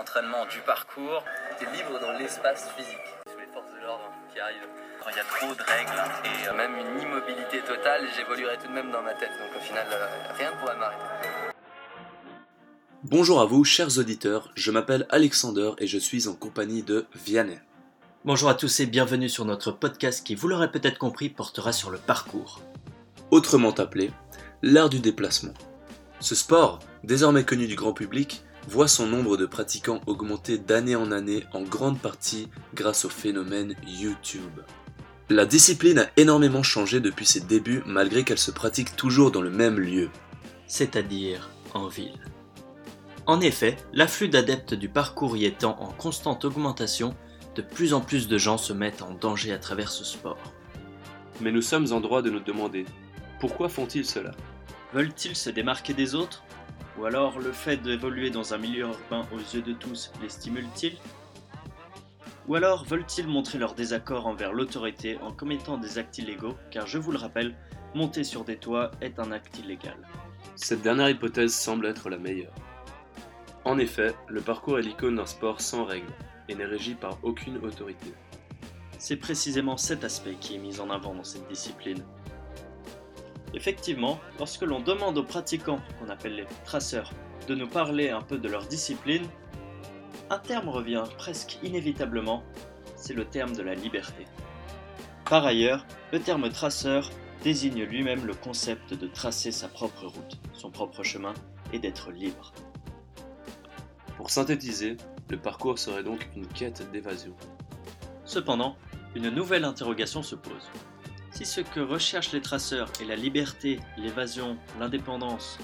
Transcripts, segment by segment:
L'entraînement du parcours. T'es libre dans l'espace physique. Sous les forces de l'ordre qui arrivent. Quand il y a trop de règles et euh, même une immobilité totale, j'évoluerai tout de même dans ma tête. Donc au final, euh, rien ne pourra m'arrêter. Bonjour à vous, chers auditeurs, je m'appelle Alexander et je suis en compagnie de Vianney. Bonjour à tous et bienvenue sur notre podcast qui, vous l'aurez peut-être compris, portera sur le parcours. Autrement appelé, l'art du déplacement. Ce sport, désormais connu du grand public, voit son nombre de pratiquants augmenter d'année en année en grande partie grâce au phénomène YouTube. La discipline a énormément changé depuis ses débuts malgré qu'elle se pratique toujours dans le même lieu. C'est-à-dire en ville. En effet, l'afflux d'adeptes du parcours y étant en constante augmentation, de plus en plus de gens se mettent en danger à travers ce sport. Mais nous sommes en droit de nous demander, pourquoi font-ils cela? Veulent-ils se démarquer des autres? Ou alors le fait d'évoluer dans un milieu urbain aux yeux de tous les stimule-t-il? Ou alors veulent-ils montrer leur désaccord envers l'autorité en commettant des actes illégaux? Car je vous le rappelle, monter sur des toits est un acte illégal. Cette dernière hypothèse semble être la meilleure. En effet, le parcours est l'icône d'un sport sans règles et n'est régi par aucune autorité. C'est précisément cet aspect qui est mis en avant dans cette discipline. Effectivement, lorsque l'on demande aux pratiquants, qu'on appelle les traceurs, de nous parler un peu de leur discipline, un terme revient presque inévitablement, c'est le terme de la liberté. Par ailleurs, le terme traceur désigne lui-même le concept de tracer sa propre route, son propre chemin, et d'être libre. Pour synthétiser, le parcours serait donc une quête d'évasion. Cependant, une nouvelle interrogation se pose. Si ce que recherchent les traceurs est la liberté, l'évasion, l'indépendance,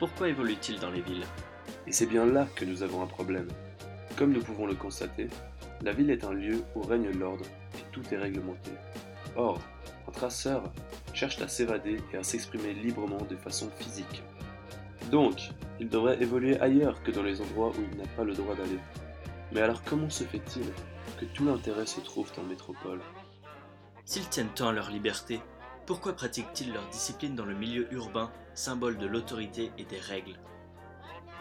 pourquoi évoluent-ils dans les villes? Et c'est bien là que nous avons un problème. Comme nous pouvons le constater, la ville est un lieu où règne l'ordre et tout est réglementé. Or, un traceur cherche à s'évader et à s'exprimer librement de façon physique. Donc, il devrait évoluer ailleurs que dans les endroits où il n'a pas le droit d'aller. Mais alors comment se fait-il que tout l'intérêt se trouve en métropole? S'ils tiennent tant à leur liberté, pourquoi pratiquent-ils leur discipline dans le milieu urbain, symbole de l'autorité et des règles?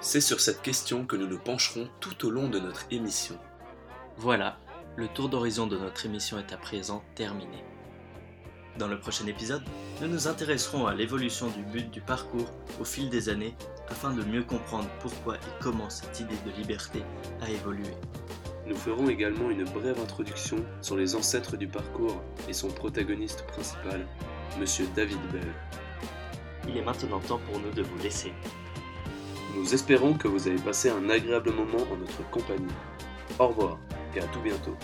C'est sur cette question que nous nous pencherons tout au long de notre émission. Voilà, le tour d'horizon de notre émission est à présent terminé. Dans le prochain épisode, nous nous intéresserons à l'évolution du but du parcours au fil des années afin de mieux comprendre pourquoi et comment cette idée de liberté a évolué. Nous ferons également une brève introduction sur les ancêtres du parcours et son protagoniste principal, Monsieur David Bell. Il est maintenant temps pour nous de vous laisser. Nous espérons que vous avez passé un agréable moment en notre compagnie. Au revoir et à tout bientôt.